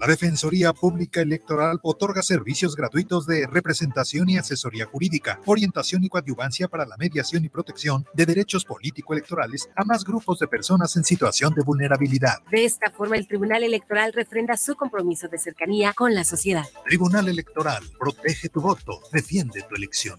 La Defensoría Pública Electoral otorga servicios gratuitos de representación y asesoría jurídica, orientación y coadyuvancia para la mediación y protección de derechos político-electorales a más grupos de personas en situación de vulnerabilidad. De esta forma, el Tribunal Electoral refrenda su compromiso de cercanía con la sociedad. Tribunal Electoral, protege tu voto, defiende tu elección.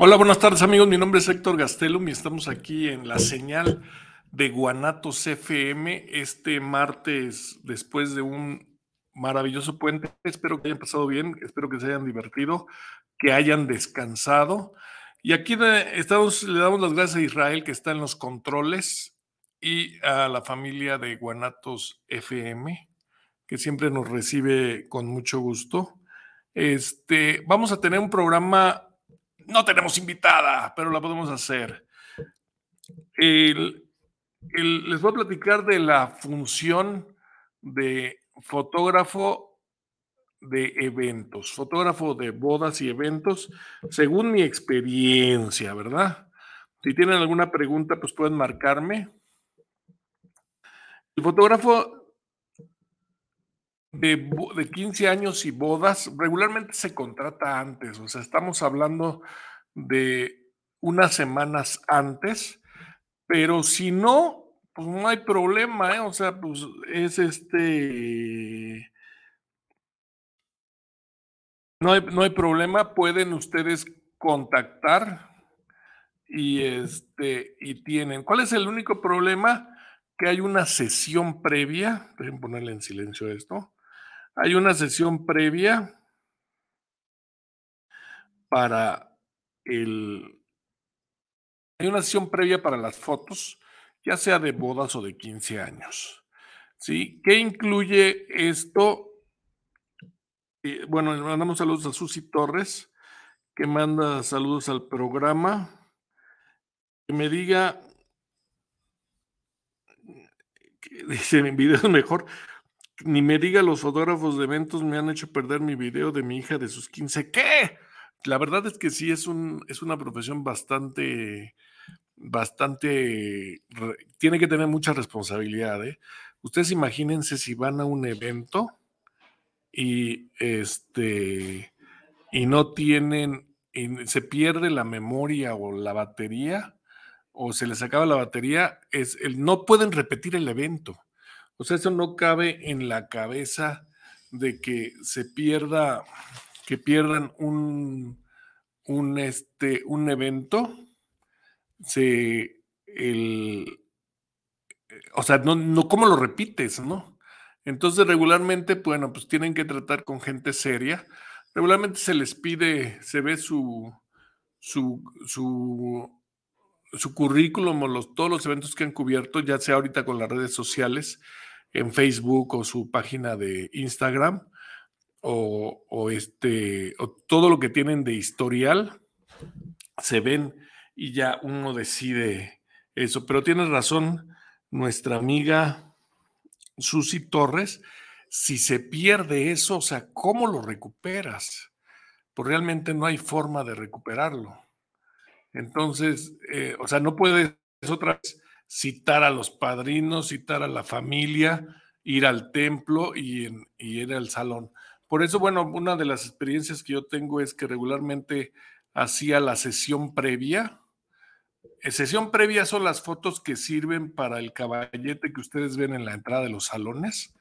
Hola, buenas tardes amigos. Mi nombre es Héctor Gastelum y estamos aquí en la señal de Guanatos FM este martes después de un maravilloso puente. Espero que hayan pasado bien, espero que se hayan divertido, que hayan descansado. Y aquí estamos, le damos las gracias a Israel que está en los controles y a la familia de Guanatos FM que siempre nos recibe con mucho gusto. Este, vamos a tener un programa no tenemos invitada, pero la podemos hacer. les voy a platicar de la función de fotógrafo de eventos, fotógrafo de bodas y eventos, según mi experiencia, ¿verdad? Si tienen alguna pregunta, pues pueden marcarme. El fotógrafo de, de 15 años y bodas regularmente se contrata antes, o sea, estamos hablando de unas semanas antes, pero si no, pues no hay problema, ¿eh? o sea, pues es este... No hay, no hay problema, pueden ustedes contactar y este y tienen. ¿Cuál es el único problema? Que hay una sesión previa, dejen ponerle en silencio esto. Hay una sesión previa para el... Hay una sesión previa para las fotos, ya sea de bodas o de 15 años. ¿Sí? ¿Qué incluye esto? Eh, bueno, le mandamos saludos a Susi Torres, que manda saludos al programa. Que me diga, que dice en videos mejor, ni me diga los fotógrafos de eventos me han hecho perder mi video de mi hija de sus 15. ¿Qué? La verdad es que sí, es, un, es una profesión bastante, bastante, tiene que tener mucha responsabilidad. ¿eh? Ustedes imagínense si van a un evento y este y no tienen, y se pierde la memoria o la batería, o se les acaba la batería, es el, no pueden repetir el evento. O sea, eso no cabe en la cabeza de que se pierda, que pierdan un, un, este, un evento. Se, el, o sea, no, no, ¿cómo lo repites, no? Entonces, regularmente, bueno, pues tienen que tratar con gente seria. Regularmente se les pide, se ve su, su, su, su currículum o los, todos los eventos que han cubierto, ya sea ahorita con las redes sociales, en Facebook o su página de Instagram o, este o todo lo que tienen de historial se ven y ya uno decide eso. Pero tienes razón, nuestra amiga Susi Torres, si se pierde eso, o sea, ¿cómo lo recuperas? Pues realmente no hay forma de recuperarlo. Entonces, eh, o sea, no puedes otra vez citar a los padrinos, citar a la familia, ir al templo y, ir al salón. Por eso, bueno, una de las experiencias que yo tengo es que regularmente hacía la sesión previa. En sesión previa son las fotos que sirven para el caballete que ustedes ven en la entrada de los salones.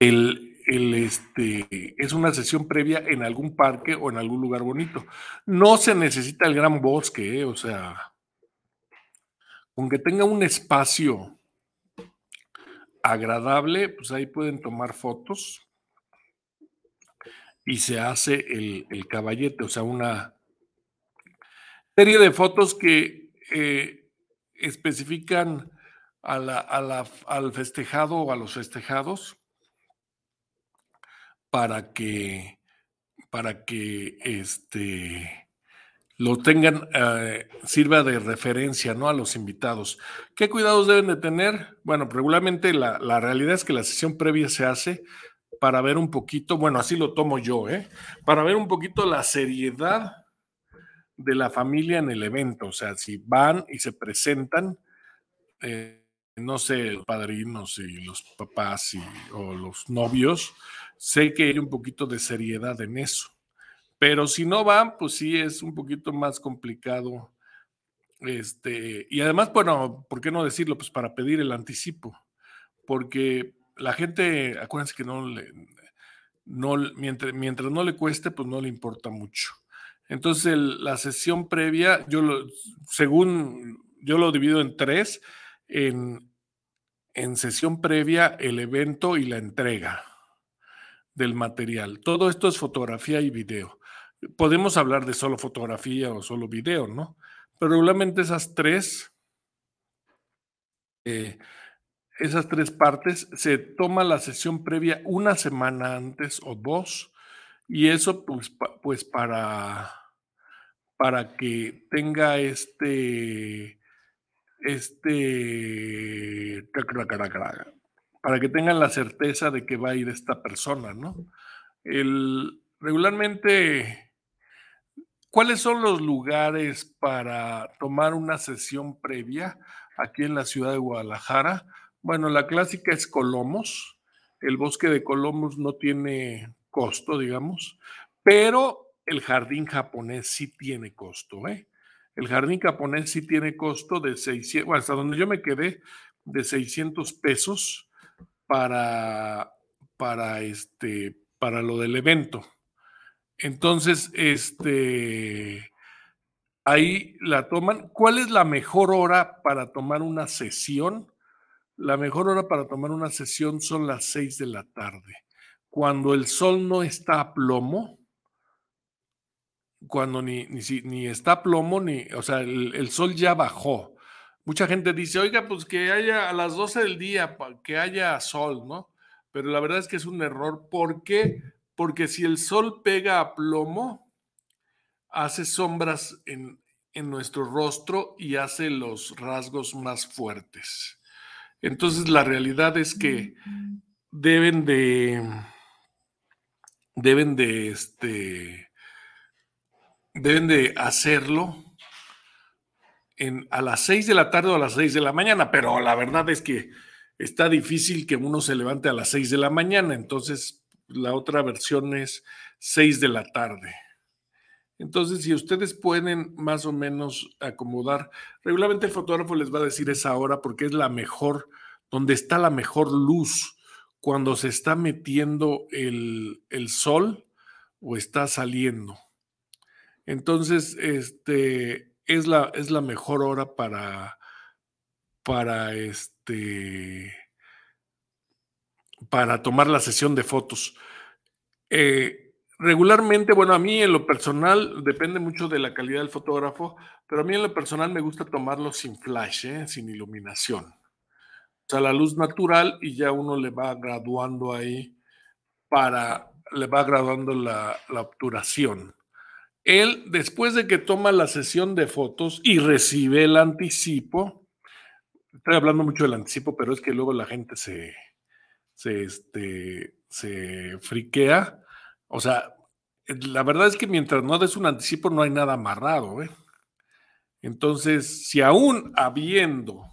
El, el, este, es una sesión previa en algún parque o en algún lugar bonito. No se necesita el gran bosque, ¿eh? o sea, aunque tenga un espacio agradable, pues ahí pueden tomar fotos. Y se hace el, caballete, o sea, una serie de fotos que eh, especifican al festejado o a los festejados para que, para que este, lo tengan, eh, sirva de referencia ¿no? a los invitados. ¿Qué cuidados deben de tener? Bueno, regularmente la, la, realidad es que la sesión previa se hace para ver un poquito, bueno, así lo tomo yo, ¿eh? para ver un poquito la seriedad de la familia en el evento. O sea, si van y se presentan, eh, no sé, los padrinos y los papás y, o los novios, sé que hay un poquito de seriedad en eso. Pero si no van, pues sí es un poquito más complicado. Este, y además, bueno, ¿por qué no decirlo? Pues para pedir el anticipo. Porque la gente, acuérdense que no le, no, mientras, mientras no le cueste, pues no le importa mucho. Entonces, la sesión previa, yo lo, según yo lo divido en tres, en, en sesión previa, el evento y la entrega del material. Todo esto es fotografía y video. Podemos hablar de solo fotografía o solo video, ¿no? Pero regularmente esas tres, eh, esas tres partes, se toma la sesión previa una semana antes o dos, y eso pues, pues para, para que tenga este, este, para que tengan la certeza de que va a ir esta persona, ¿no? El, regularmente, ¿cuáles son los lugares para tomar una sesión previa aquí en la ciudad de Guadalajara? Bueno, la clásica es Colomos. El bosque de Colomos no tiene costo, digamos, pero el jardín japonés sí tiene costo, ¿eh? El jardín japonés sí tiene costo de 600, bueno, hasta donde yo me quedé, de 600 pesos para, para, este, para lo del evento. Entonces, este, ahí la toman. ¿Cuál es la mejor hora para tomar una sesión? La mejor hora para tomar una sesión son las seis de la tarde, cuando el sol no está a plomo, cuando ni, ni, ni está a plomo, ni, o sea, el, el sol ya bajó mucha gente dice, oiga, pues que haya a las 12 del día, que haya sol, ¿no? Pero la verdad es que es un error. ¿Por qué? Porque si el sol pega a plomo, hace sombras en, en nuestro rostro y hace los rasgos más fuertes. Entonces la realidad es que deben de, deben de, este, deben de hacerlo a las 6 de la tarde o a las 6 de la mañana, pero la verdad es que está difícil que uno se levante a las 6 de la mañana, entonces la otra versión es 6 de la tarde. Entonces, si ustedes pueden más o menos acomodar, regularmente el fotógrafo les va a decir esa hora porque es la mejor, donde está la mejor luz, cuando se está metiendo el, el sol o está saliendo. Entonces, este, es la, es la mejor hora para, para este, para tomar la sesión de fotos. Eh, regularmente, bueno, a mí en lo personal depende mucho de la calidad del fotógrafo, pero a mí en lo personal me gusta tomarlo sin flash, ¿eh? sin iluminación. O sea, la luz natural y ya uno le va graduando ahí para, le va graduando la, la obturación. Él, después de que toma la sesión de fotos y recibe el anticipo, estoy hablando mucho del anticipo, pero es que luego la gente se, se, este, se friquea. O sea, la verdad es que mientras no des un anticipo no hay nada amarrado. ¿eh? Entonces, si aún habiendo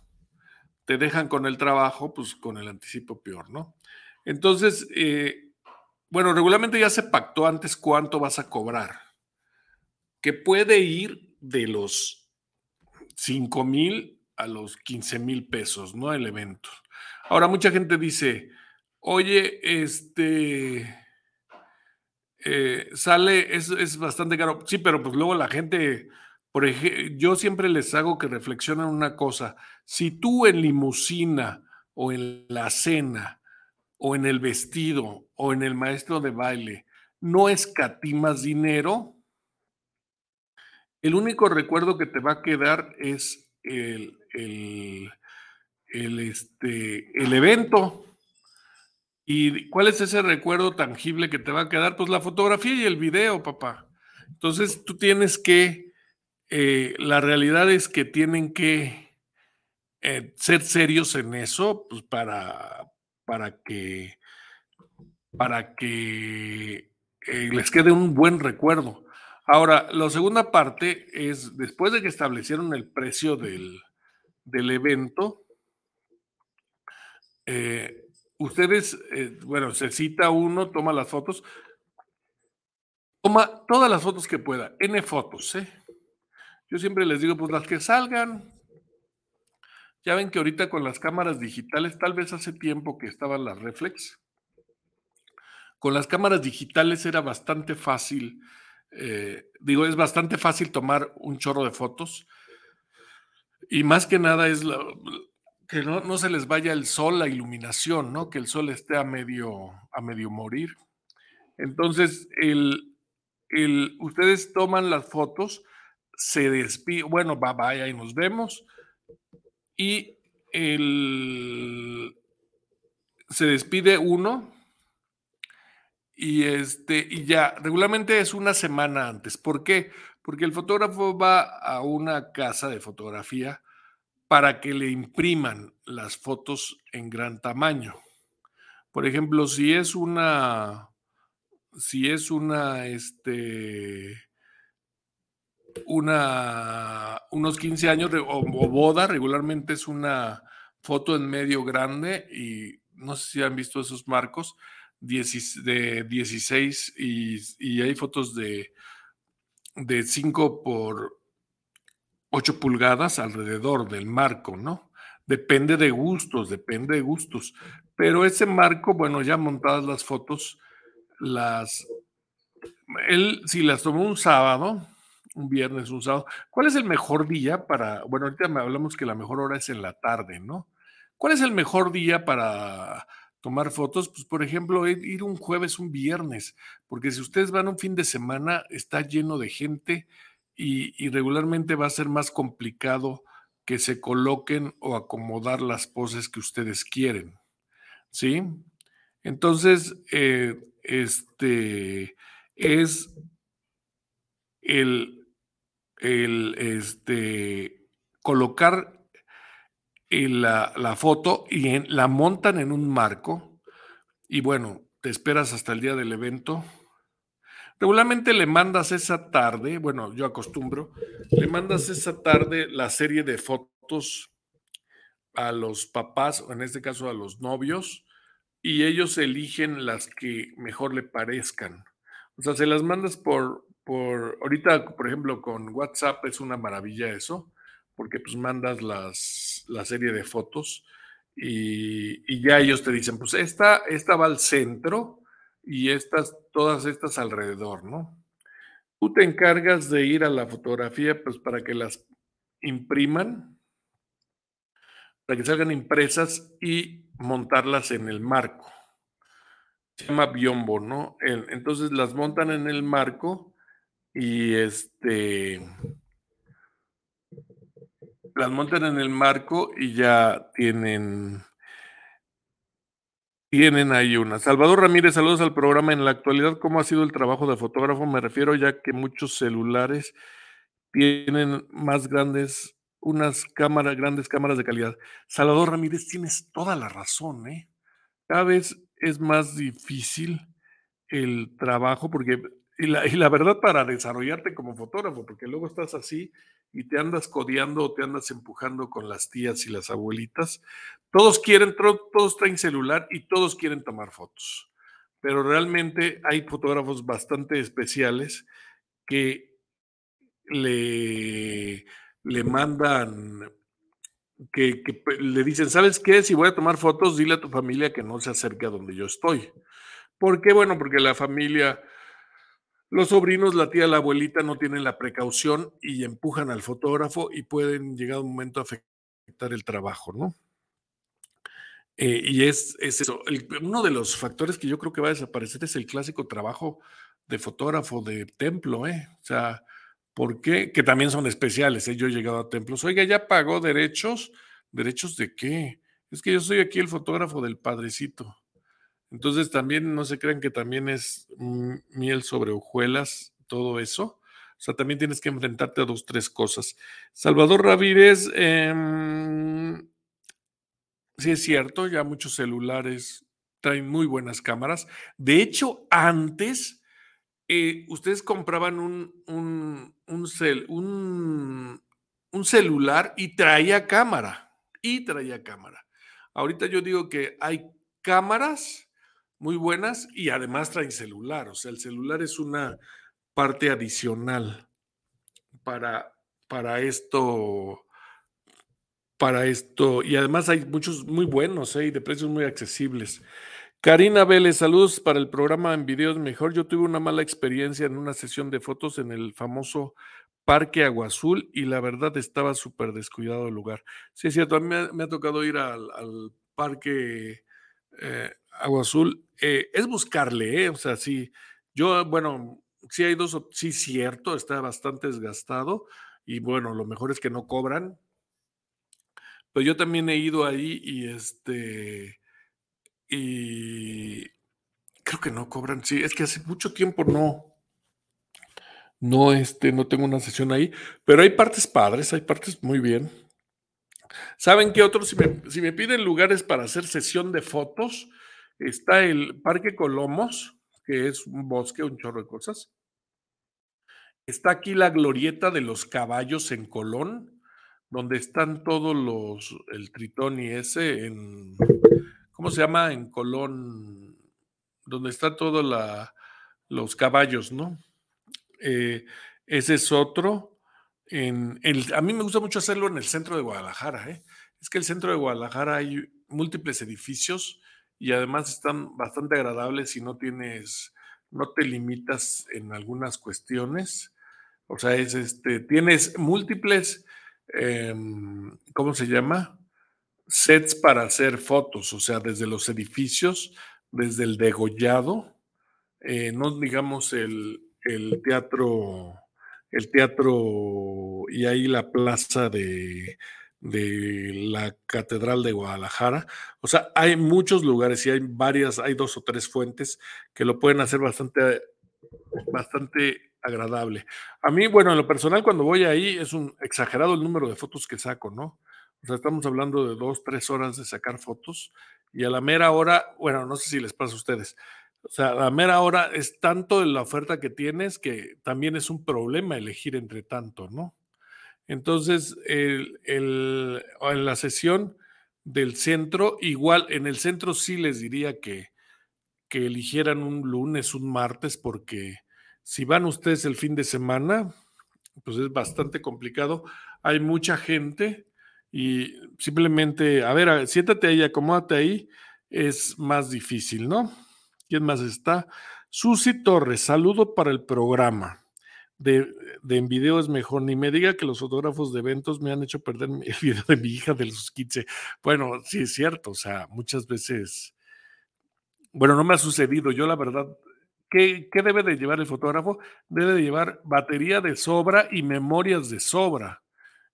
te dejan con el trabajo, pues con el anticipo peor, ¿no? Entonces, eh, bueno, regularmente ya se pactó antes cuánto vas a cobrar, que puede ir de los 5 mil a los 15 mil pesos, ¿no? El evento. Ahora, mucha gente dice, oye, este, eh, sale, es, es, bastante caro. Sí, pero pues luego la gente, por ejemplo, yo siempre les hago que reflexionen una cosa. Si tú en limusina o en la cena o en el vestido o en el maestro de baile no escatimas dinero, el único recuerdo que te va a quedar es el, el, el, este, el evento. ¿Y cuál es ese recuerdo tangible que te va a quedar? Pues la fotografía y el video, papá. Entonces tú tienes que, eh, la realidad es que tienen que eh, ser serios en eso, pues para, para que, para que eh, les quede un buen recuerdo. Ahora, la segunda parte es, después de que establecieron el precio del, del evento, ustedes, eh, bueno, se cita uno, toma las fotos, toma todas las fotos que pueda, N fotos, ¿eh? Yo siempre les digo, pues las que salgan, ya ven que ahorita con las cámaras digitales, tal vez hace tiempo que estaban las reflex, con las cámaras digitales era bastante fácil, eh, digo, es bastante fácil tomar un chorro de fotos. Y más que nada es que no, se les vaya el sol, la iluminación, ¿no? Que el sol esté a medio, a medio morir. Entonces, el, el, ustedes toman las fotos, se despiden, bueno, vaya y nos vemos y el, se despide uno y este y ya regularmente es una semana antes. ¿Por qué? Porque el fotógrafo va a una casa de fotografía para que le impriman las fotos en gran tamaño. Por ejemplo, si es una si es una este una, unos 15 años o, boda, regularmente es una foto en medio grande y no sé si han visto esos marcos de 16 y, hay fotos de, de 5 por 8 pulgadas alrededor del marco, ¿no? Depende de gustos, depende de gustos. Pero ese marco, bueno, ya montadas las fotos, las... Él, si las tomó un sábado, un viernes, un sábado. ¿Cuál es el mejor día para, bueno, ahorita hablamos que la mejor hora es en la tarde, ¿no? ¿Cuál es el mejor día para tomar fotos? Pues, por ejemplo, ir un jueves, un viernes, porque si ustedes van un fin de semana, está lleno de gente y, regularmente va a ser más complicado que se coloquen o acomodar las poses que ustedes quieren, ¿sí? Entonces, eh, este es el, el este, colocar la, la, foto y la montan en un marco y bueno, te esperas hasta el día del evento. Regularmente le mandas esa tarde, bueno, yo acostumbro, le mandas esa tarde la serie de fotos a los papás, o en este caso a los novios, y ellos eligen las que mejor le parezcan. O sea, se las mandas por, por ahorita, por ejemplo, con WhatsApp es una maravilla eso, porque pues mandas las, la serie de fotos y, ya ellos te dicen, pues esta, esta va al centro y estas, todas estas alrededor, ¿no? Tú te encargas de ir a la fotografía, pues para que las impriman, para que salgan impresas y montarlas en el marco. Se llama biombo, ¿no? Entonces las montan en el marco y este las montan en el marco y ya tienen tienen ahí una. Salvador Ramírez, saludos al programa. En la actualidad, ¿cómo ha sido el trabajo de fotógrafo? Me refiero ya que muchos celulares tienen más grandes, unas cámaras, grandes cámaras de calidad. Salvador Ramírez, tienes toda la razón, ¿eh? Cada vez es más difícil el trabajo porque y la, verdad para desarrollarte como fotógrafo, porque luego estás así y te andas codeando o te andas empujando con las tías y las abuelitas. Todos quieren, todos traen celular y todos quieren tomar fotos. pero realmente hay fotógrafos bastante especiales que le, le mandan, que, le dicen, ¿sabes qué? Si voy a tomar fotos, dile a tu familia que no se acerque a donde yo estoy. ¿Por qué? Bueno, porque la familia, los sobrinos, la tía, la abuelita no tienen la precaución y empujan al fotógrafo y pueden llegar un momento a afectar el trabajo, ¿no? Eh, y es, eso. uno de los factores que yo creo que va a desaparecer es el clásico trabajo de fotógrafo de templo, ¿eh? O sea, ¿por qué? Que también son especiales, ¿eh? Yo he llegado a templos. Oiga, ¿ya pagó derechos? ¿Derechos de qué? Es que yo soy aquí el fotógrafo del padrecito. Entonces también no se crean que también es miel sobre hojuelas todo eso. O sea, también tienes que enfrentarte a dos, tres cosas. Salvador Ramírez, em, sí es cierto, ya muchos celulares traen muy buenas cámaras. De hecho, antes eh, ustedes compraban un, un, un, un celular y traía cámara. Y traía cámara. Ahorita yo digo que hay cámaras muy buenas y además traen celular. O sea, el celular es una parte adicional para, para esto. Para esto. Y además hay muchos muy buenos ¿eh? y de precios muy accesibles. Karina Vélez, saludos para el programa en videos mejor. Yo tuve una mala experiencia en una sesión de fotos en el famoso Parque Agua Azul y la verdad estaba súper descuidado el lugar. Sí, es cierto, a mí me, ha tocado ir al, parque eh, Agua Azul, eh, es buscarle, ¿eh? O sea, sí, yo, bueno, sí hay dos, sí, cierto, está bastante desgastado y bueno, lo mejor es que no cobran. Pero yo también he ido ahí y este, y creo que no cobran, sí, es que hace mucho tiempo no, no, este, no tengo una sesión ahí, pero hay partes padres, hay partes muy bien. ¿Saben qué otros? Si me, si me piden lugares para hacer sesión de fotos, Está el Parque Colomos, que es un bosque, un chorro de cosas. Está aquí la glorieta de los caballos en Colón, donde están todos los, el tritón y ese en, ¿cómo se llama? En Colón, donde están todos los caballos, ¿no? Eh, ese es otro. En a mí me gusta mucho hacerlo en el centro de Guadalajara. ¿eh? Es que el centro de Guadalajara hay múltiples edificios y además están bastante agradables si no tienes, no te limitas en algunas cuestiones. O sea, es este, tienes múltiples, em, ¿cómo se llama? Sets para hacer fotos, o sea, desde los edificios, desde el degollado, eh, no digamos el, el teatro, el teatro y ahí la plaza de, de la Catedral de Guadalajara. O sea, hay muchos lugares y hay varias, hay dos o tres fuentes que lo pueden hacer bastante, bastante agradable. A mí, bueno, en lo personal, cuando voy ahí es un exagerado el número de fotos que saco, ¿no? O sea, estamos hablando de dos, tres horas de sacar fotos y a la mera hora, bueno, no sé si les pasa a ustedes. O sea, a la mera hora es tanto la oferta que tienes que también es un problema elegir entre tanto, ¿no? Entonces, el, en la sesión del centro, igual en el centro sí les diría que, que eligieran un lunes, un martes, porque si van ustedes el fin de semana, pues es bastante complicado. Hay mucha gente y simplemente, a ver, siéntate ahí, acomódate ahí, es más difícil, ¿no? ¿Quién más está? Susi Torres, saludo para el programa de, en video es mejor. Ni me diga que los fotógrafos de eventos me han hecho perder el video de mi hija de los 15. Bueno, sí es cierto, o sea, muchas veces, bueno, no me ha sucedido. Yo la verdad, ¿qué, qué debe de llevar el fotógrafo? Debe de llevar batería de sobra y memorias de sobra.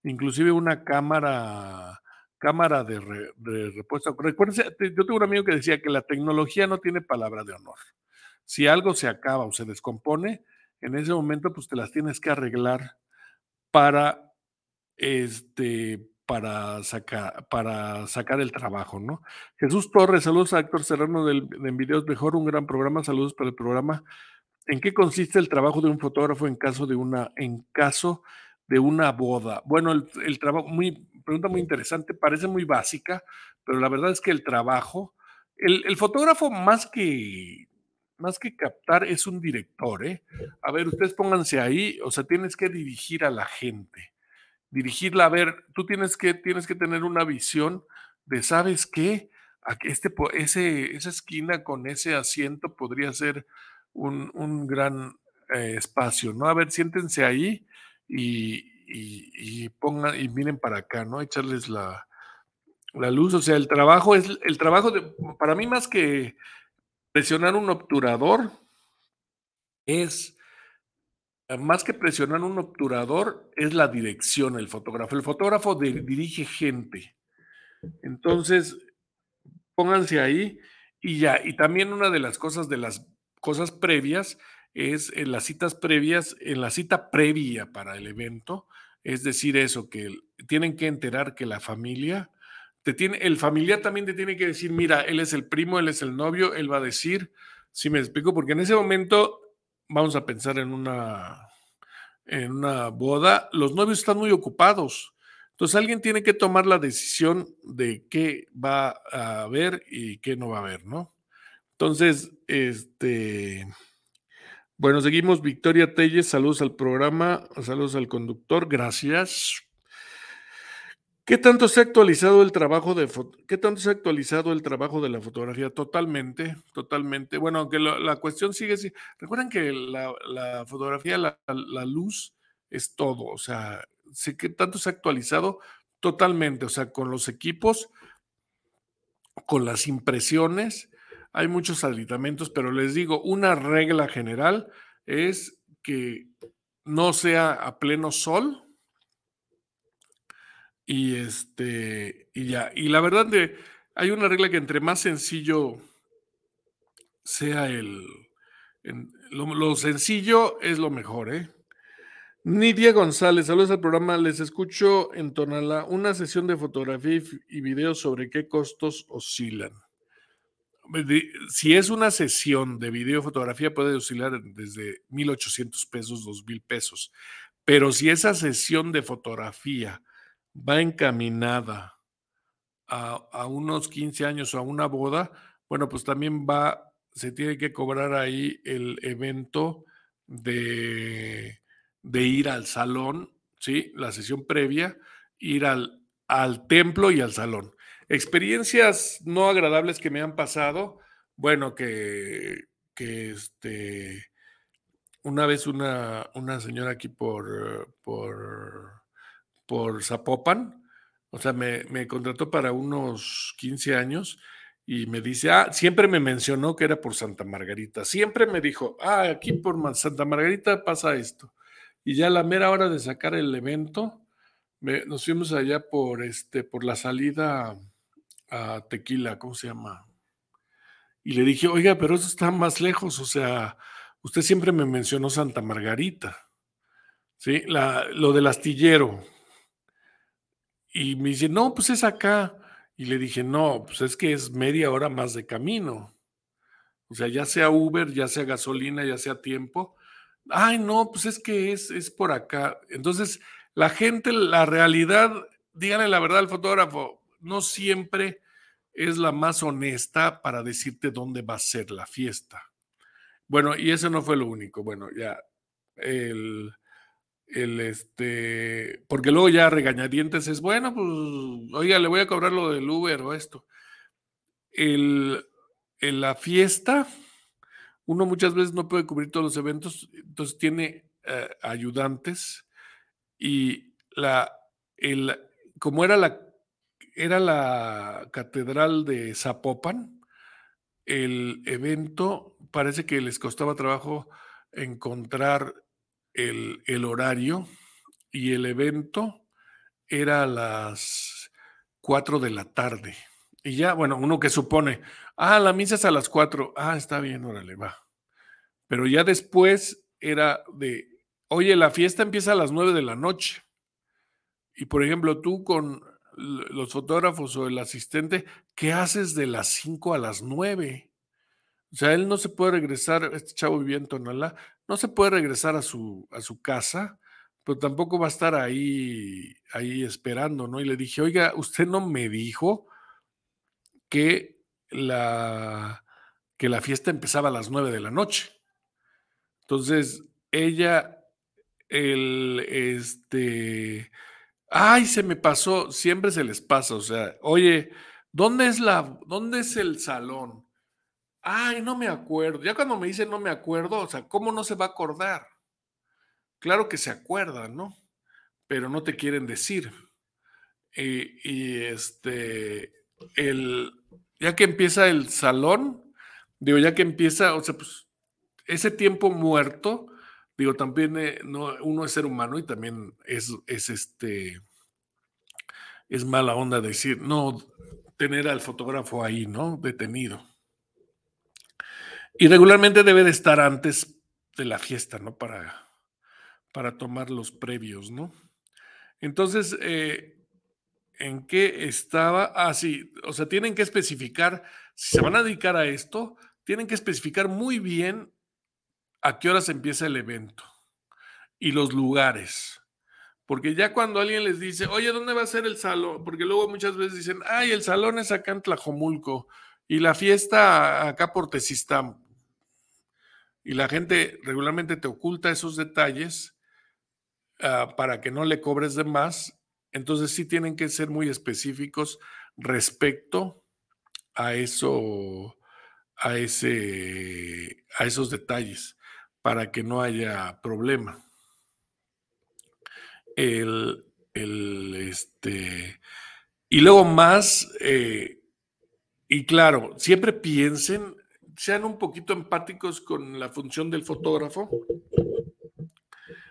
Inclusive una cámara cámara de, de repuesto. Recuerden, yo tengo un amigo que decía que la tecnología no tiene palabra de honor. Si algo se acaba o se descompone, en ese momento pues te las tienes que arreglar para este para sacar para sacar el trabajo, ¿no? Jesús Torres, saludos a Héctor Serrano del, de Videos Mejor, un gran programa, saludos para el programa. ¿En qué consiste el trabajo de un fotógrafo en caso de una en caso de una boda? Bueno, el, trabajo muy pregunta muy interesante, parece muy básica, pero la verdad es que el trabajo el fotógrafo más que más que captar, es un director, ¿eh? A ver, ustedes pónganse ahí, o sea, tienes que dirigir a la gente, dirigirla, a ver, tú tienes que, tienes que tener una visión de, ¿sabes qué? Este, ese, esa esquina con ese asiento podría ser un, gran eh, espacio, ¿no? A ver, siéntense ahí y, y, pongan y miren para acá, ¿no? Echarles la, la luz, o sea, el trabajo es el trabajo de, para mí más que presionar un obturador es más que presionar un obturador es la dirección el fotógrafo. El fotógrafo dirige gente. Entonces, pónganse ahí y ya. Y también una de las cosas de las cosas previas es en las citas previas, en la cita previa para el evento, es decir, eso, que tienen que enterar que la familia, te tiene, el familiar también te tiene que decir, mira, él es el primo, él es el novio, él va a decir, si me explico, porque en ese momento vamos a pensar en una, en una boda, los novios están muy ocupados. Entonces alguien tiene que tomar la decisión de qué va a haber y qué no va a haber, ¿no? Entonces, este, bueno, seguimos. Victoria Telles, saludos al programa, saludos al conductor, gracias. ¿Qué tanto se ha actualizado el trabajo de qué tanto se ha actualizado el trabajo de la fotografía? Totalmente, totalmente. Bueno, aunque la, cuestión sigue así. Recuerden que la, fotografía, la, luz es todo. O sea, sé que tanto se ha actualizado totalmente. O sea, con los equipos, con las impresiones, hay muchos aditamentos, pero les digo, una regla general es que no sea a pleno sol. Y este, y ya. Y la verdad de, hay una regla que entre más sencillo sea el, lo, sencillo es lo mejor, ¿eh? Nidia González, saludos al programa. Les escucho en Tonala una sesión de fotografía y video sobre qué costos oscilan si es una sesión de video fotografía puede oscilar desde 1.800 pesos, 2.000 pesos. Pero si esa sesión de fotografía va encaminada a, unos 15 años o a una boda, bueno, pues también va, se tiene que cobrar ahí el evento de, de ir al salón, ¿sí? La sesión previa, ir al, al templo y al salón. Experiencias no agradables que me han pasado. Bueno, que, que este, una vez una, una señora aquí por, por, por Zapopan, o sea, me, contrató para unos 15 años y me dice, ah, siempre me mencionó que era por Santa Margarita. Siempre me dijo, ah, aquí por Santa Margarita pasa esto. Y ya a la mera hora de sacar el evento, nos fuimos allá por, este, por la salida Tequila, ¿cómo se llama? Y le dije, oiga, pero eso está más lejos, o sea, usted siempre me mencionó Santa Margarita, ¿sí? La, lo del astillero. Y me dice, no, pues es acá. Y le dije, no, pues es que es media hora más de camino. O sea, ya sea Uber, ya sea gasolina, ya sea tiempo. Ay, no, pues es que es, es por acá. Entonces, la gente, la realidad, díganle la verdad al fotógrafo, no siempre es la más honesta para decirte dónde va a ser la fiesta. Bueno, y eso no fue lo único. Bueno, ya el, el este, porque luego ya regañadientes es, bueno, pues, oiga, le voy a cobrar lo del Uber o esto. El, en la fiesta, uno muchas veces no puede cubrir todos los eventos, entonces tiene eh, ayudantes y la, el, como era la era la catedral de Zapopan. El evento parece que les costaba trabajo encontrar el, el horario y el evento era a las 4 de la tarde. Y ya, bueno, uno que supone, ah, la misa es a las 4, ah, está bien, órale, va. Pero ya después era de, oye, la fiesta empieza a las 9 de la noche. Y por ejemplo, tú con los fotógrafos o el asistente, ¿qué haces de las 5 a las 9? O sea, él no se puede regresar, este chavo vivía en Tonalá, no se puede regresar a su, a su casa, pero tampoco va a estar ahí, ahí esperando, ¿no? Y le dije, oiga, usted no me dijo que la, que la fiesta empezaba a las 9 de la noche. Entonces, ella, el, este, ay, se me pasó, siempre se les pasa, o sea, oye, ¿dónde es la, dónde es el salón? Ay, no me acuerdo. Ya cuando me dicen no me acuerdo, o sea, ¿cómo no se va a acordar? Claro que se acuerdan, ¿no? Pero no te quieren decir. Y, y este, el, ya que empieza el salón, digo, ya que empieza, o sea, pues ese tiempo muerto, digo, también eh, no, uno es ser humano y también es, es este, es mala onda decir, no, tener al fotógrafo ahí, ¿no? Detenido. Y regularmente debe de estar antes de la fiesta, ¿no? Para, para tomar los previos, ¿no? Entonces, eh, ¿en qué estaba? Ah, sí, o sea, tienen que especificar, si se van a dedicar a esto, tienen que especificar muy bien a qué horas empieza el evento y los lugares. Porque ya cuando alguien les dice, oye, ¿dónde va a ser el salón? Porque luego muchas veces dicen, ay, el salón es acá en Tlajomulco y la fiesta acá por Tesistán. Y la gente regularmente te oculta esos detalles uh, para que no le cobres de más. Entonces sí tienen que ser muy específicos respecto a eso, a ese, a esos detalles, para que no haya problema. El, el este, y luego más, eh, y claro, siempre piensen, sean un poquito empáticos con la función del fotógrafo.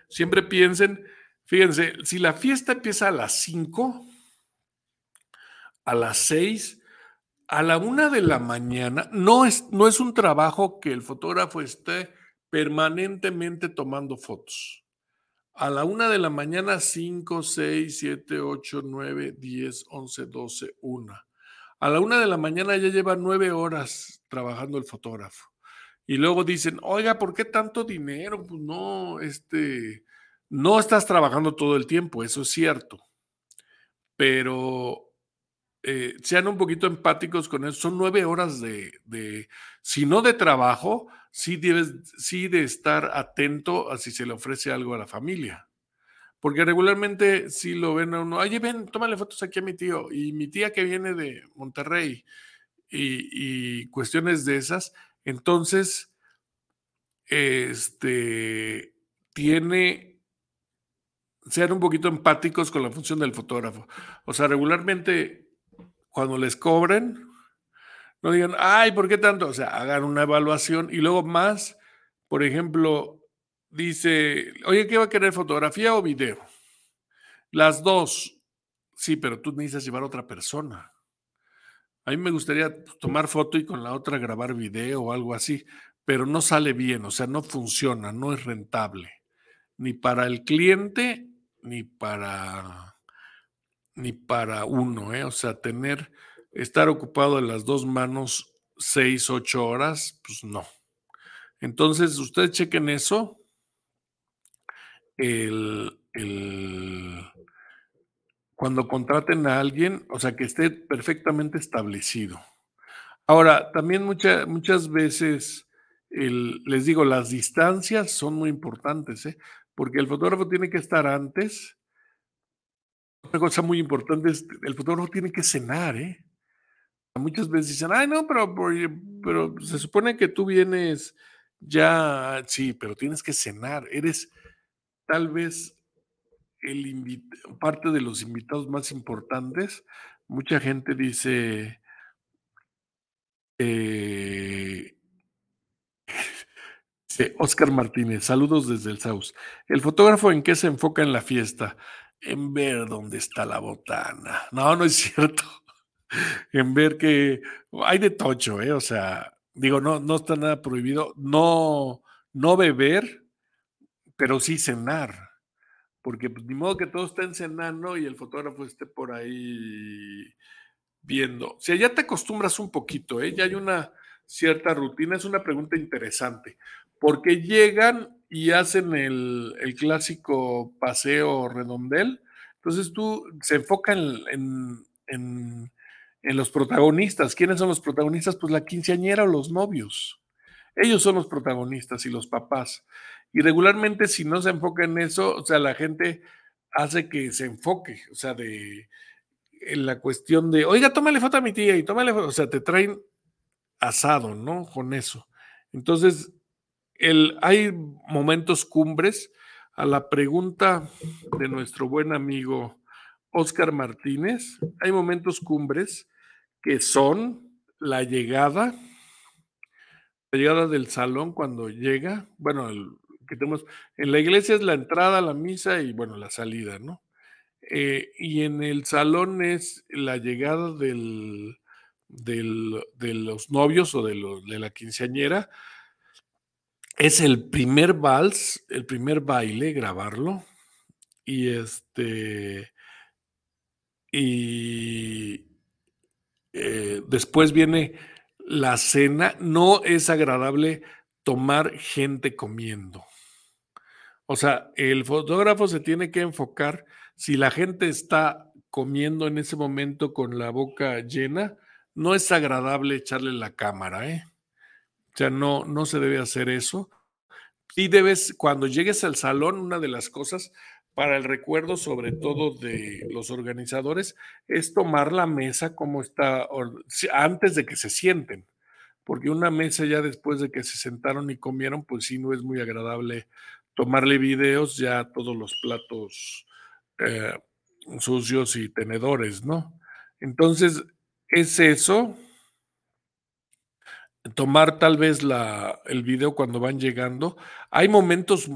Siempre piensen, fíjense, si la fiesta empieza a las 5, a las 6, a la una de la mañana, no es, no es un trabajo que el fotógrafo esté permanentemente tomando fotos. A la una de la mañana, 5, 6, 7, 8, 9, 10, 11, 12, 1. A la una de la mañana ya lleva nueve horas trabajando el fotógrafo. Y luego dicen, oiga, ¿por qué tanto dinero? Pues no, este, no estás trabajando todo el tiempo, eso es cierto. Pero eh, sean un poquito empáticos con eso. Son nueve horas de, de si no de trabajo, sí debes, sí de estar atento a si se le ofrece algo a la familia. Porque regularmente si lo ven a uno, oye, ven, tómale fotos aquí a mi tío y mi tía que viene de Monterrey y, cuestiones de esas. Entonces, este, tiene, sean un poquito empáticos con la función del fotógrafo. O sea, regularmente cuando les cobren, no digan, ay, ¿por qué tanto? O sea, hagan una evaluación y luego más, por ejemplo, Dice, oye, ¿qué va a querer? ¿Fotografía o video? Las dos. Sí, pero tú necesitas llevar a otra persona. A mí me gustaría tomar foto y con la otra grabar video o algo así, pero no sale bien, o sea, no funciona, no es rentable, ni para el cliente, ni para, ni para uno, ¿eh? O sea, tener, estar ocupado en las dos manos seis, ocho horas, pues no. Entonces, ustedes chequen eso el, cuando contraten a alguien, o sea, que esté perfectamente establecido. Ahora, también muchas veces, les digo, las distancias son muy importantes, ¿eh? porque el fotógrafo tiene que estar antes. Otra cosa muy importante es, el fotógrafo tiene que cenar, ¿eh? Muchas veces dicen, ay, no, pero, pero se supone que tú vienes ya, sí, pero tienes que cenar, eres tal vez parte de los invitados más importantes. Mucha gente dice, eh, Oscar Martínez, saludos desde el Saus. ¿El fotógrafo en qué se enfoca en la fiesta? En ver dónde está la botana. No, no es cierto. en ver que hay de tocho, ¿eh? O sea, digo, no, no está nada prohibido. No, no beber, pero sí cenar, porque pues, ni modo que todos estén cenando y el fotógrafo esté por ahí viendo. O sea, ya te acostumbras un poquito, ¿eh? ya hay una cierta rutina, es una pregunta interesante, porque llegan y hacen el, clásico paseo redondel, entonces tú se enfocan en, en los protagonistas. ¿Quiénes son los protagonistas? Pues la quinceañera o los novios. Ellos son los protagonistas y los papás. Y regularmente si no se enfoca en eso, o sea, la gente hace que se enfoque, o sea, de en la cuestión de, oiga, tómale foto a mi tía y tómale foto, o sea, te traen asado, ¿no? Con eso. Entonces, el, hay momentos cumbres. A la pregunta de nuestro buen amigo Oscar Martínez, hay momentos cumbres que son la llegada, la llegada del salón cuando llega, bueno, que tenemos, en la iglesia es la entrada a la misa y bueno, la salida, ¿no? Eh, y en el salón es la llegada del, de los novios o de, de la quinceañera. Es el primer vals, el primer baile, grabarlo. Y este. Y eh, después viene la cena. No es agradable tomar gente comiendo. O sea, el fotógrafo se tiene que enfocar si la gente está comiendo en ese momento con la boca llena, no es agradable echarle la cámara, ¿eh? O sea, no, no se debe hacer eso. Y debes, cuando llegues al salón, una de las cosas para el recuerdo, sobre todo de los organizadores, es tomar la mesa como está antes de que se sienten. Porque una mesa ya después de que se sentaron y comieron, pues sí, no es muy agradable tomarle videos ya a todos los platos eh, sucios y tenedores, ¿no? Entonces, es eso. Tomar tal vez la, el video cuando van llegando. Hay momentos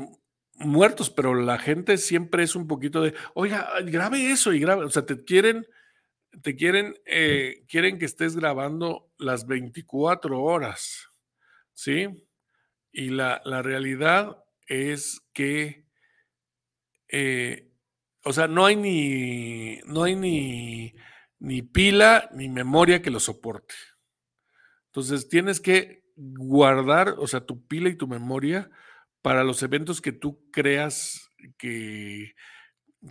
muertos, pero la gente siempre es un poquito de, oiga, grabe eso y grabe. O sea, te quieren, te quieren, eh, quieren que estés grabando las 24 horas, ¿sí? Y la, la realidad es que eh, o sea, no hay ni, no hay ni, ni pila ni memoria que lo soporte. Entonces tienes que guardar, o sea, tu pila y tu memoria para los eventos que tú creas que,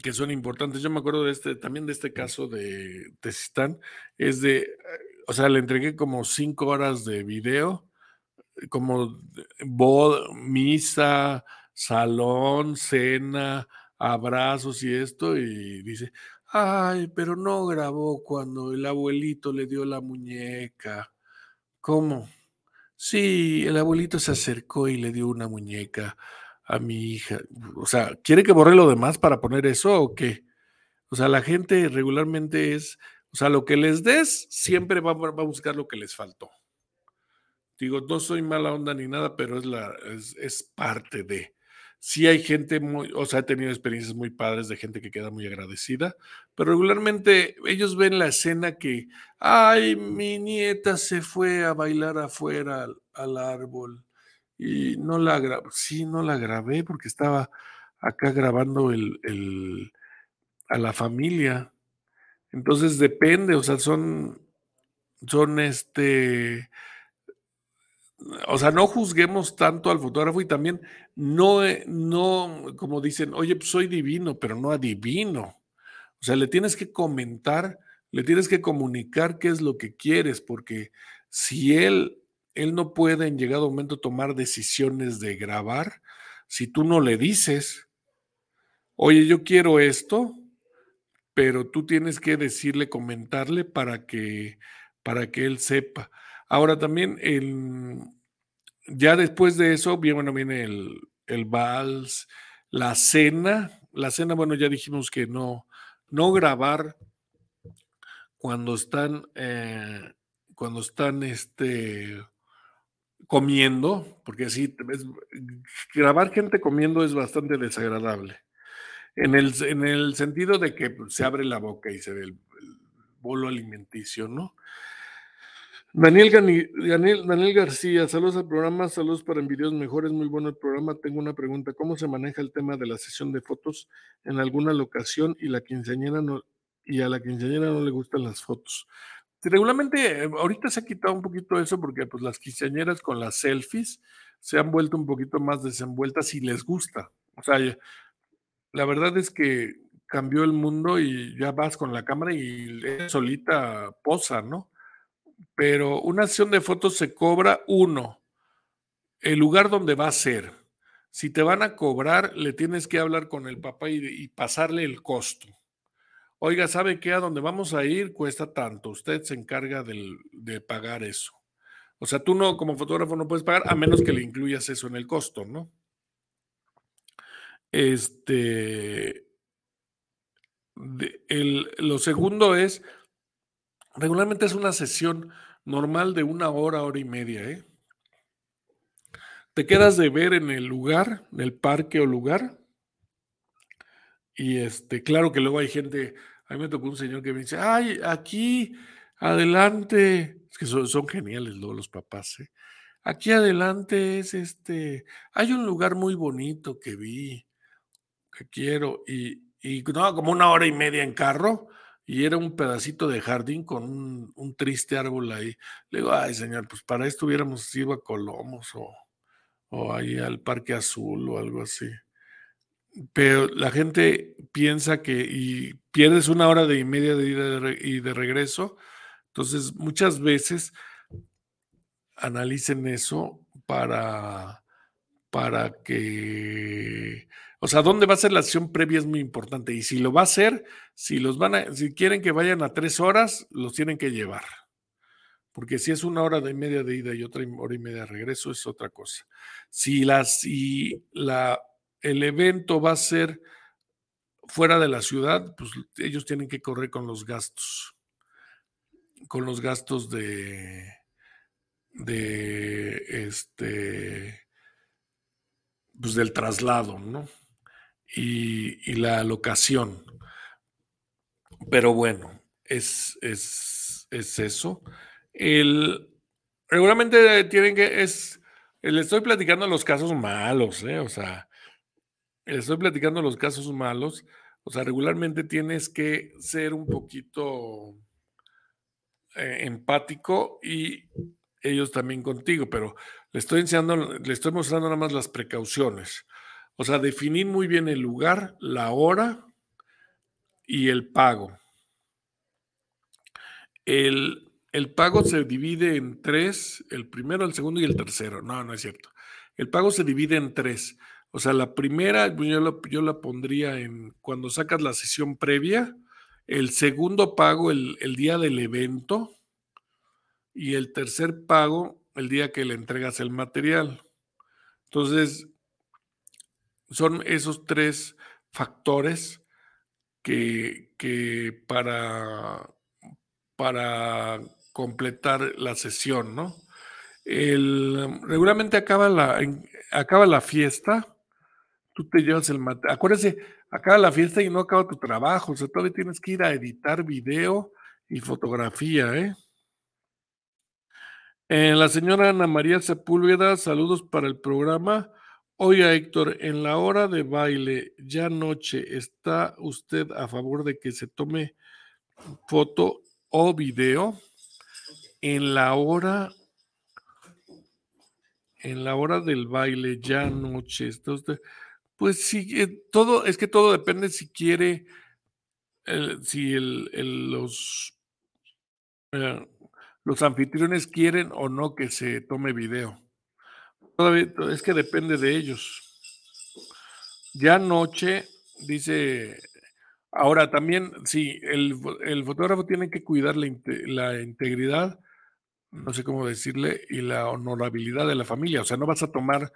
que son importantes. Yo me acuerdo de este, también de este caso de Tezistán, es de, o sea, le entregué como cinco horas de video, como boda, misa, salón, cena, abrazos y esto, y dice, ay, pero no grabó cuando el abuelito le dio la muñeca. ¿Cómo? Sí, el abuelito se acercó y le dio una muñeca a mi hija. O sea, ¿quiere que borre lo demás para poner eso o qué? O sea, la gente regularmente es, o sea, lo que les des, siempre va, a buscar lo que les faltó. Digo, no soy mala onda ni nada, pero es, la, es, es parte de sí hay gente muy, o sea, he tenido experiencias muy padres de gente que queda muy agradecida, pero regularmente ellos ven la escena que, ay, mi nieta se fue a bailar afuera al, árbol y no la grabé, sí, no la grabé porque estaba acá grabando el, el, a la familia. Entonces depende, o sea, son, son este, o sea, no juzguemos tanto al fotógrafo y también no, no, como dicen, oye, pues soy divino, pero no adivino. O sea, le tienes que comentar, le tienes que comunicar qué es lo que quieres, porque si él, él no puede en llegado momento tomar decisiones de grabar, si tú no le dices, oye, yo quiero esto, pero tú tienes que decirle, comentarle para que, para que él sepa. Ahora también, el, ya después de eso, bien, bueno, viene el, el vals, la cena. La cena, bueno, ya dijimos que no, no grabar cuando están, eh, cuando están este, comiendo, porque así grabar gente comiendo es bastante desagradable. En el, en el sentido de que pues, se abre la boca y se ve el bolo alimenticio, ¿no? Daniel, Daniel, García, saludos al programa, saludos para Envidios Mejores, muy bueno el programa. Tengo una pregunta, ¿cómo se maneja el tema de la sesión de fotos en alguna locación y la quinceañera no, y a la quinceañera no le gustan las fotos? Regularmente, ahorita se ha quitado un poquito eso porque pues las quinceañeras con las selfies se han vuelto un poquito más desenvueltas y les gusta. O sea, la verdad es que cambió el mundo y ya vas con la cámara y solita posa, ¿no? Pero una sesión de fotos se cobra uno, el lugar donde va a ser. Si te van a cobrar, le tienes que hablar con el papá y, pasarle el costo. Oiga, ¿sabe qué? A donde vamos a ir cuesta tanto. Usted se encarga de pagar eso. O sea, tú no, como fotógrafo, no puedes pagar a menos que le incluyas eso en el costo, ¿no? Este. lo segundo es, regularmente es una sesión normal de una hora, hora y media, ¿eh? Te quedas de ver en el lugar, en el parque o lugar. Y este, claro que luego hay gente, a mí me tocó un señor que me dice, ay, aquí, adelante, es que son, geniales luego los papás, ¿eh? Aquí adelante es este, hay un lugar muy bonito que vi, que quiero, y, y no, como una hora y media en carro, y era un pedacito de jardín con un, triste árbol ahí. Le digo, ay señor, pues para esto hubiéramos ido a Colomos o, o ahí al Parque Azul o algo así. Pero la gente piensa que y pierdes una hora de y media de ida y de regreso. Entonces, muchas veces analicen eso para, para que, o sea, dónde va a ser la acción previa es muy importante. Y si lo va a hacer, si los van a, si quieren que vayan a tres horas, los tienen que llevar. Porque si es una hora de media de ida y otra hora y media de regreso, es otra cosa. Si, si la, el evento va a ser fuera de la ciudad, pues ellos tienen que correr con los gastos. Con los gastos de, de este, pues del traslado, ¿no? Y, la locación. Pero bueno, es, es, es eso. El, regularmente tienen que, es, le estoy platicando los casos malos, ¿eh? O sea, le estoy platicando los casos malos. O sea, regularmente tienes que ser un poquito eh, empático y ellos también contigo, pero le estoy enseñando, le estoy mostrando nada más las precauciones. O sea, definir muy bien el lugar, la hora y el pago. El, el pago se divide en tres, el primero, el segundo y el tercero. No, no es cierto. El pago se divide en tres. O sea, la primera pues, yo la, pondría en cuando sacas la sesión previa, el segundo pago el, el día del evento y el tercer pago el día que le entregas el material. Entonces, son esos tres factores que, que para, para completar la sesión, ¿no? El, regularmente acaba la, acaba la fiesta, tú te llevas el material, acuérdense, acaba la fiesta y no acaba tu trabajo, o sea, todavía tienes que ir a editar video y fotografía, ¿eh? eh la señora Ana María Sepúlveda, saludos para el programa. Oiga, Héctor, en la hora de baile, ya noche, ¿está usted a favor de que se tome foto o video? en la hora, en la hora del baile, ya noche, pues sí, eh, todo, es que todo depende si quiere, si el, los, eh, los anfitriones quieren o no que se tome video. Todavía, es que depende de ellos. Ya noche, dice Ahora también, sí, el, fotógrafo tiene que cuidar la, la, integridad no sé cómo decirle, y la honorabilidad de la familia. O sea, no vas a tomar,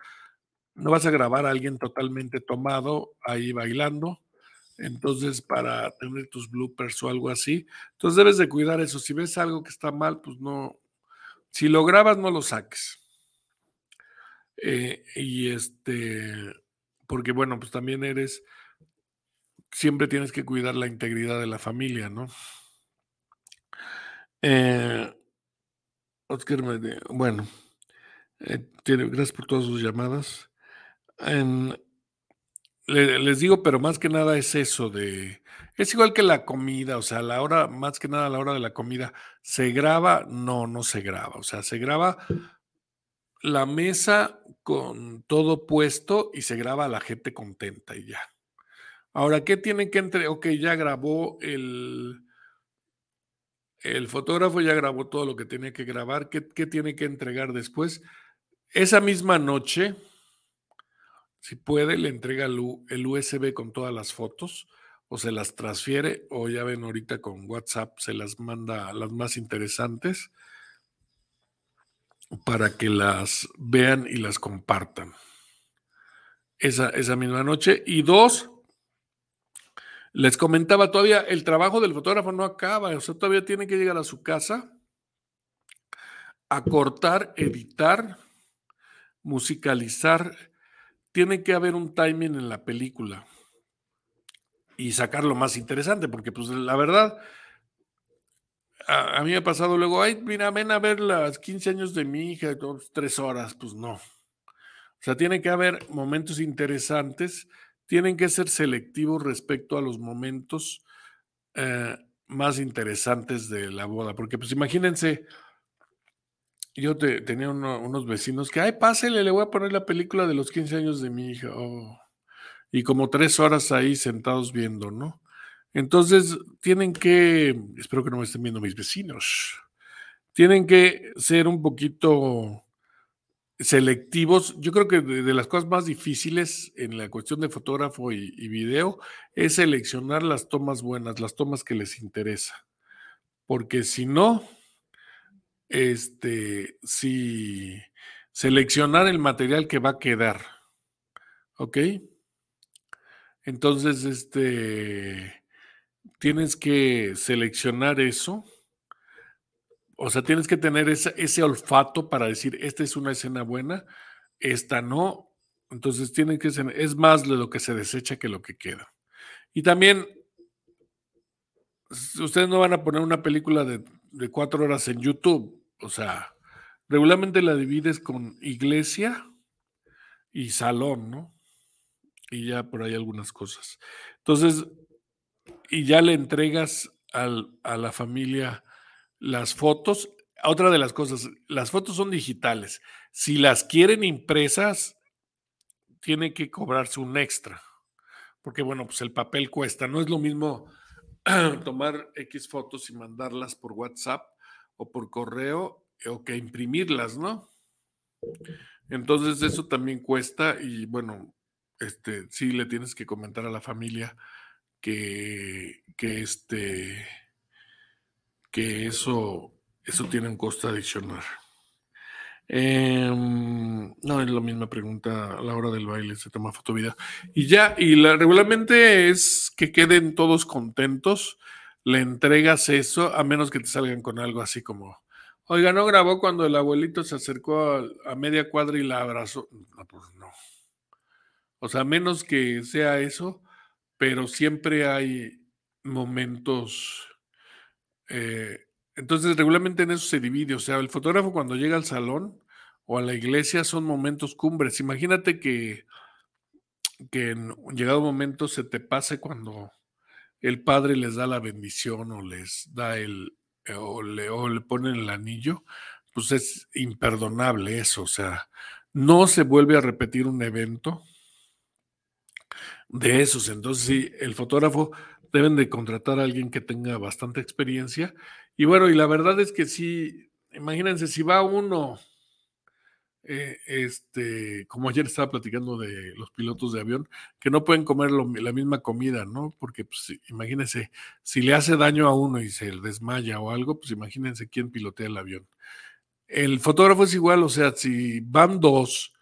no vas a grabar a alguien totalmente tomado ahí bailando. Entonces, para tener tus bloopers o algo así. Entonces, debes de cuidar eso. Si ves algo que está mal, pues no. Si lo grabas, no lo saques. Eh, y este, porque bueno, pues también eres, siempre tienes que cuidar la integridad de la familia, ¿no? Eh, Oscar, bueno, eh, gracias por todas sus llamadas. les digo, pero más que nada es eso de, es igual que la comida, o sea, la hora, más que nada la hora de la comida, ¿se graba? No, no se graba, o sea, se graba la mesa con todo puesto y se graba la gente contenta y ya. Ahora, ¿qué tiene que entre? Ok, ya grabó el, el fotógrafo, ya grabó todo lo que tenía que grabar. ¿Qué, qué tiene que entregar después? Esa misma noche, si puede, le entrega el, el USB con todas las fotos o se las transfiere o ya ven ahorita con WhatsApp se las manda a las más interesantes para que las vean y las compartan. Esa, esa misma noche. Y dos, les comentaba todavía, el trabajo del fotógrafo no acaba, o sea, todavía tiene que llegar a su casa a cortar, editar, musicalizar. Tiene que haber un timing en la película y sacar lo más interesante, porque pues la verdad, a, mí me ha pasado luego, ay, mira, ven a ver las 15 años de mi hija, dos, tres horas, pues no. O sea, tiene que haber momentos interesantes, tienen que ser selectivos respecto a los momentos eh, más interesantes de la boda, porque pues imagínense, yo tenía unos vecinos que, ay, pásele, le voy a poner la película de los 15 años de mi hija. Oh y como tres horas ahí sentados viendo, ¿no? Entonces, tienen que, espero que no me estén viendo mis vecinos, tienen que ser un poquito selectivos. Yo creo que de, las cosas más difíciles en la cuestión de fotógrafo y, y, video es seleccionar las tomas buenas, las tomas que les interesa. Porque si no, este, si seleccionar el material que va a quedar, ¿ok? Entonces, este, tienes que seleccionar eso. O sea, tienes que tener ese olfato para decir, esta es una escena buena, esta no. Entonces, tiene que ser, es más lo que se desecha que lo que queda. Y también, ustedes no van a poner una película de, de cuatro horas en YouTube. O sea, regularmente la divides con iglesia y salón, ¿no? y ya por ahí algunas cosas. Entonces, y ya le entregas a la familia las fotos. Otra de las cosas, las fotos son digitales. Si las quieren impresas, tiene que cobrarse un extra. Porque bueno, pues el papel cuesta. No es lo mismo tomar X fotos y mandarlas por WhatsApp o por correo o que imprimirlas, ¿no? Entonces eso también cuesta y bueno, este, sí le tienes que comentar a la familia que, que, este, que eso, eso tiene un costo adicional. Em, no es la misma pregunta a la hora del baile, se toma foto video. Y ya, y la, regularmente es que queden todos contentos, le entregas eso, a menos que te salgan con algo así como, oiga, no grabó cuando el abuelito se acercó a, a media cuadra y la abrazó. No, pues no. O sea, menos que sea eso, pero siempre hay momentos. Eh, entonces, regularmente en eso se divide. O sea, el fotógrafo cuando llega al salón o a la iglesia son momentos cumbres. Imagínate que, que en llegado un momento se te pase cuando el padre les da la bendición o les da el, o le, o le ponen el anillo, pues es imperdonable eso. O sea, no se vuelve a repetir un evento de esos. Entonces, sí, el fotógrafo deben de contratar a alguien que tenga bastante experiencia. Y bueno, y la verdad es que sí, imagínense, si va uno, eh, este, como ayer estaba platicando de los pilotos de avión, que no pueden comer la misma comida, ¿no? Porque, pues, imagínense, si le hace daño a uno y se desmaya o algo, pues imagínense quién pilotea el avión. El fotógrafo es igual, o sea, si van dos,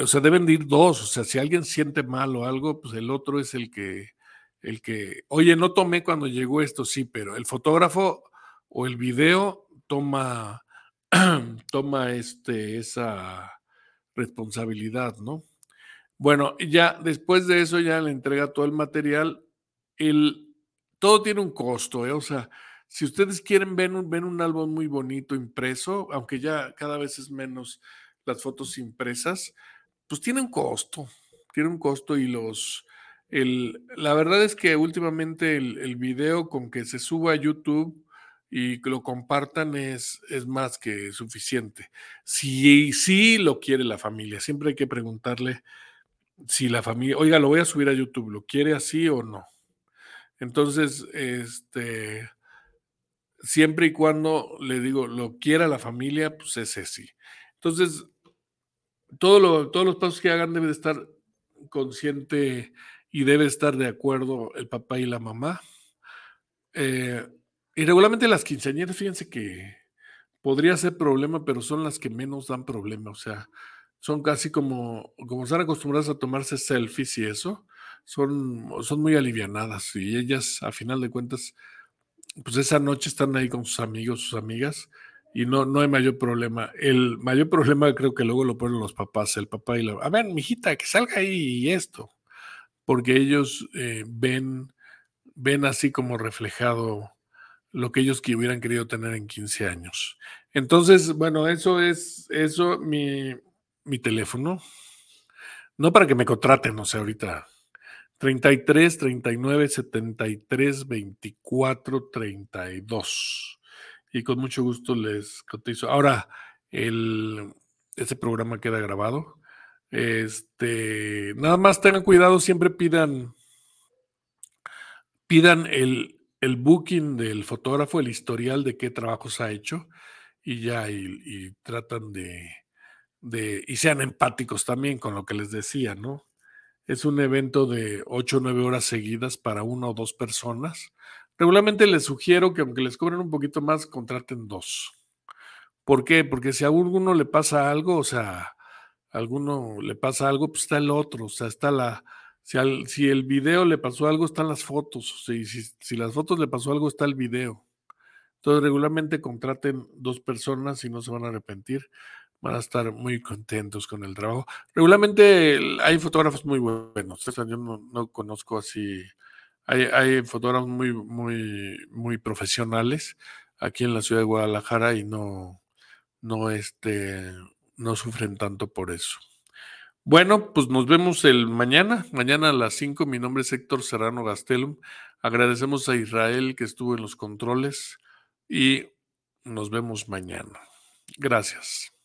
o sea, deben ir dos, o sea, si alguien siente mal o algo, pues el otro es el que, el que, oye, no tomé cuando llegó esto, sí, pero el fotógrafo o el video toma, toma este, esa responsabilidad, ¿no? Bueno, ya después de eso ya le entrega todo el material. El, todo tiene un costo, ¿eh? O sea, si ustedes quieren ver un, un álbum muy bonito impreso, aunque ya cada vez es menos las fotos impresas, pues tiene un costo, tiene un costo y los, el, la verdad es que últimamente el, video con que se suba a YouTube y que lo compartan es, es más que suficiente. Si sí lo quiere la familia, siempre hay que preguntarle si la familia, oiga, lo voy a subir a YouTube, ¿lo quiere así o no? Entonces, este, siempre y cuando le digo, lo quiera la familia, pues ese sí. Entonces, todo todos los pasos que hagan debe de estar consciente y debe estar de acuerdo el papá y la mamá. Eh, y regularmente las quinceañeras, fíjense que podría ser problema, pero son las que menos dan problema. O sea, son casi como, como están acostumbradas a tomarse selfies y eso, son, son muy alivianadas. Y ellas, a final de cuentas, pues esa noche están ahí con sus amigos, sus amigas, y no, no hay mayor problema. El mayor problema creo que luego lo ponen los papás, el papá y la... A ver, mijita, que salga ahí y esto, porque ellos eh, ven, ven así como reflejado lo que ellos que hubieran querido tener en 15 años. Entonces, bueno, eso es, eso, mi, mi teléfono. No para que me contraten, o sea, ahorita 33 39 73 24 32. Y con mucho gusto les cotizo. Ahora, el, ese programa queda grabado. Este, nada más tengan cuidado, siempre pidan, pidan el, el booking del fotógrafo, el historial de qué trabajos ha hecho y ya, y, tratan de, de, y sean empáticos también con lo que les decía, ¿no? Es un evento de 8 o 9 horas seguidas para una o dos personas. Regularmente les sugiero que aunque les cobren un poquito más, contraten dos. ¿Por qué? Porque si a alguno le pasa algo, o sea, a alguno le pasa algo, pues está el otro, o sea, está la... Si, si el video le pasó algo, están las fotos. Si, si las fotos le pasó algo, está el video. Entonces, regularmente contraten dos personas y no se van a arrepentir van a estar muy contentos con el trabajo. Regularmente hay fotógrafos muy buenos. Yo no, conozco así. Hay, fotógrafos muy, muy, muy profesionales aquí en la ciudad de Guadalajara y no, no, este, no sufren tanto por eso. Bueno, pues nos vemos el mañana, mañana a las 5. Mi nombre es Héctor Serrano Gastelum. Agradecemos a Israel que estuvo en los controles y nos vemos mañana. Gracias.